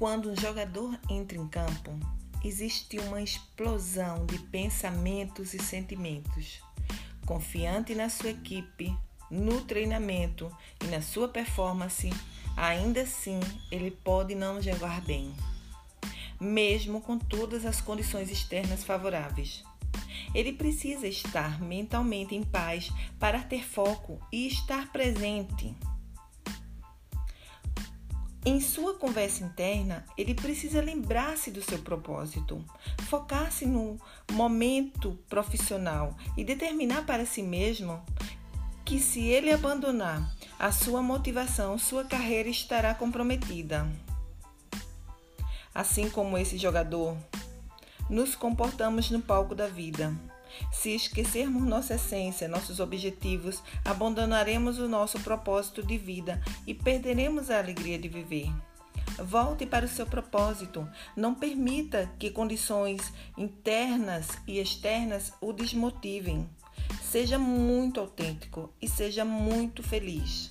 Quando um jogador entra em campo, existe uma explosão de pensamentos e sentimentos. Confiante na sua equipe, no treinamento e na sua performance, ainda assim ele pode não jogar bem, mesmo com todas as condições externas favoráveis. Ele precisa estar mentalmente em paz para ter foco e estar presente. Em sua conversa interna, ele precisa lembrar-se do seu propósito, focar-se no momento profissional e determinar para si mesmo que, se ele abandonar a sua motivação, sua carreira estará comprometida. Assim como esse jogador, nos comportamos no palco da vida. Se esquecermos nossa essência, nossos objetivos, abandonaremos o nosso propósito de vida e perderemos a alegria de viver. Volte para o seu propósito. Não permita que condições internas e externas o desmotivem. Seja muito autêntico e seja muito feliz.